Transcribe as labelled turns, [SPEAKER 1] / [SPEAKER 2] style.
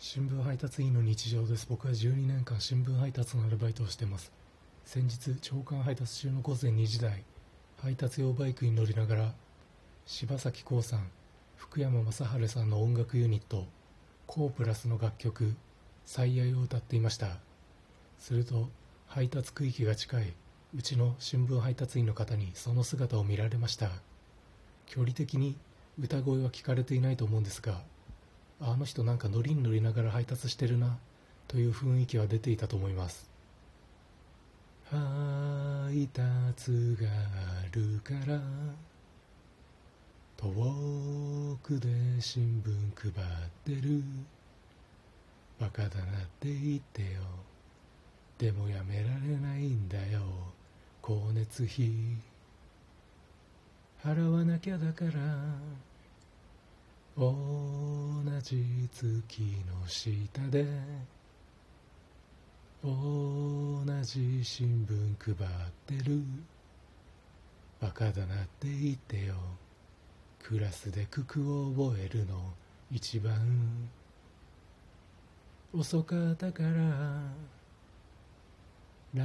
[SPEAKER 1] 新聞配達員の日常です。僕は12年間新聞配達のアルバイトをしてます。先日朝刊配達中の午前2時台配達用バイクに乗りながら柴咲コウさん福山雅治さんの音楽ユニットコープラスの楽曲「最愛」を歌っていました。すると配達区域が近いうちの新聞配達員の方にその姿を見られました。距離的に歌声は聞かれていないと思うんですがあの人なんか乗りに乗りながら配達してるなという雰囲気は出ていたと思います。配達があるから遠くで新聞配ってる。バカだなって言ってよ。でもやめられないんだよ光熱費。払わなきゃだから。じ月の下で同じ新聞配ってる。バカだなって言ってよ。クラスで九九を覚えるの一番。遅かったから。ラ